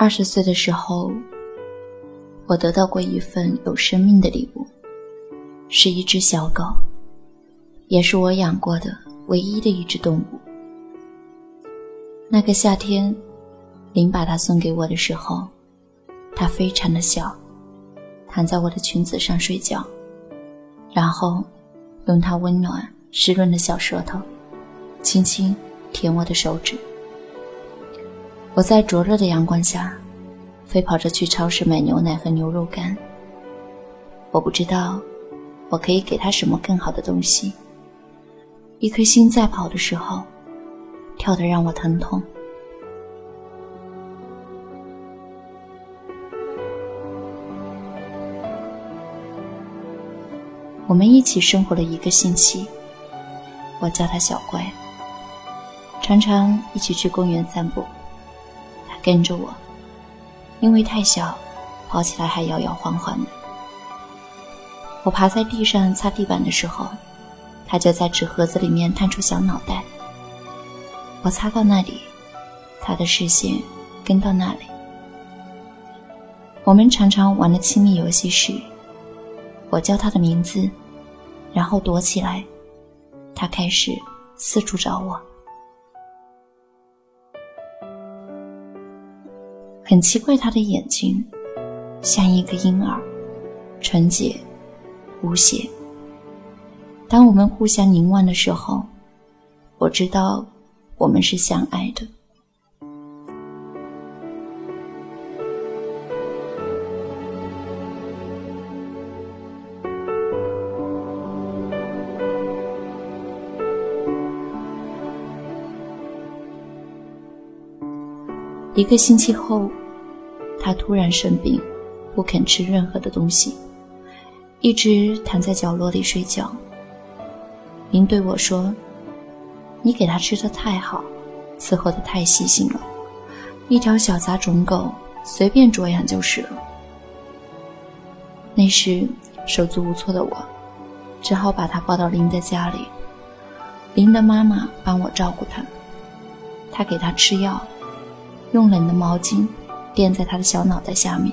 二十岁的时候，我得到过一份有生命的礼物，是一只小狗，也是我养过的唯一的一只动物。那个夏天，林把它送给我的时候，它非常的小，躺在我的裙子上睡觉，然后用它温暖湿润的小舌头，轻轻舔我的手指。我在灼热的阳光下，飞跑着去超市买牛奶和牛肉干。我不知道，我可以给他什么更好的东西。一颗心在跑的时候，跳得让我疼痛。我们一起生活了一个星期，我叫他小乖，常常一起去公园散步。跟着我，因为太小，跑起来还摇摇晃晃的。我爬在地上擦地板的时候，它就在纸盒子里面探出小脑袋。我擦到那里，它的视线跟到那里。我们常常玩的亲密游戏是，我叫它的名字，然后躲起来，它开始四处找我。很奇怪，他的眼睛像一个婴儿，纯洁无邪。当我们互相凝望的时候，我知道我们是相爱的。一个星期后。他突然生病，不肯吃任何的东西，一直躺在角落里睡觉。您对我说：“你给他吃的太好，伺候的太细心了，一条小杂种狗随便啄养就是了。”那时手足无措的我，只好把他抱到林的家里。林的妈妈帮我照顾他，他给他吃药，用冷的毛巾。垫在他的小脑袋下面。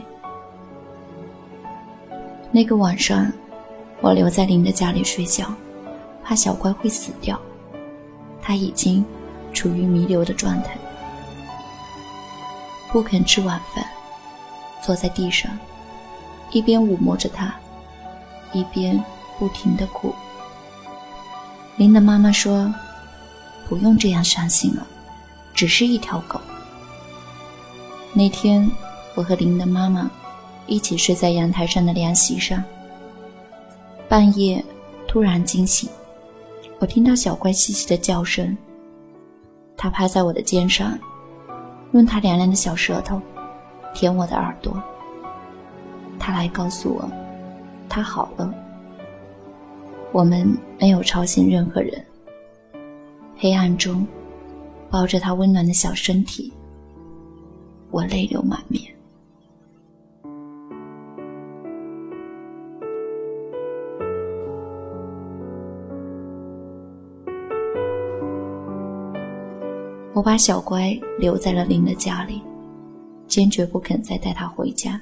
那个晚上，我留在林的家里睡觉，怕小乖会死掉。他已经处于弥留的状态，不肯吃晚饭，坐在地上，一边抚摸着他，一边不停的哭。林的妈妈说：“不用这样伤心了，只是一条狗。”那天，我和林的妈妈一起睡在阳台上的凉席上。半夜突然惊醒，我听到小乖细细的叫声。它趴在我的肩上，用它凉凉的小舌头舔我的耳朵。它来告诉我，它好了。我们没有吵醒任何人。黑暗中，抱着它温暖的小身体。我泪流满面。我把小乖留在了林的家里，坚决不肯再带他回家。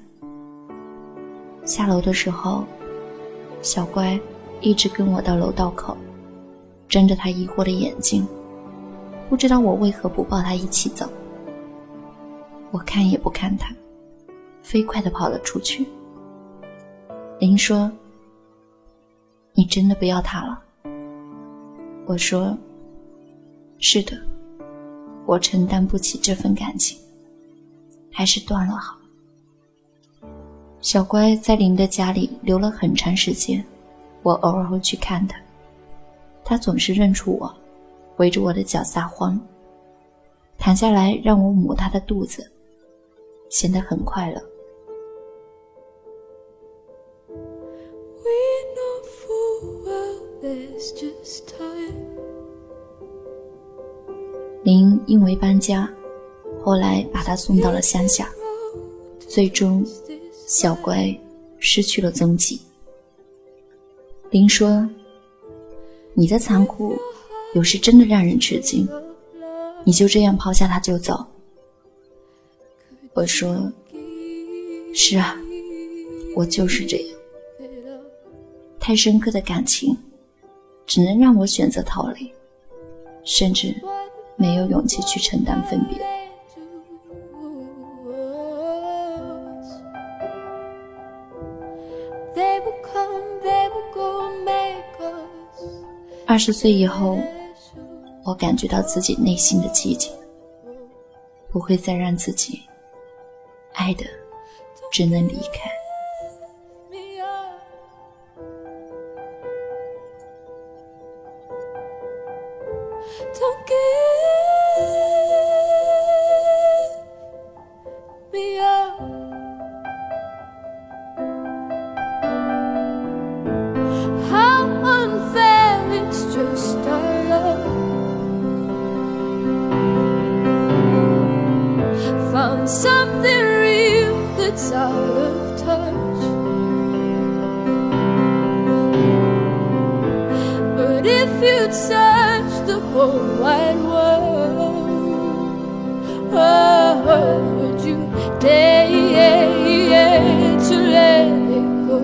下楼的时候，小乖一直跟我到楼道口，睁着他疑惑的眼睛，不知道我为何不抱他一起走。我看也不看他，飞快的跑了出去。林说：“你真的不要他了？”我说：“是的，我承担不起这份感情，还是断了好。”小乖在林的家里留了很长时间，我偶尔会去看他，他总是认出我，围着我的脚撒欢，躺下来让我抹他的肚子。显得很快乐。林因为搬家，后来把他送到了乡下，最终小乖失去了踪迹。林说：“你的残酷，有时真的让人吃惊。你就这样抛下他就走。”我说：“是啊，我就是这样。太深刻的感情，只能让我选择逃离，甚至没有勇气去承担分别。”二十岁以后，我感觉到自己内心的寂静，不会再让自己爱的只能离开。if you'd search the whole wide world. Oh, would you dare to let it go?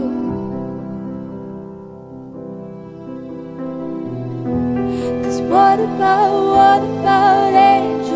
Cause what about, what about angels?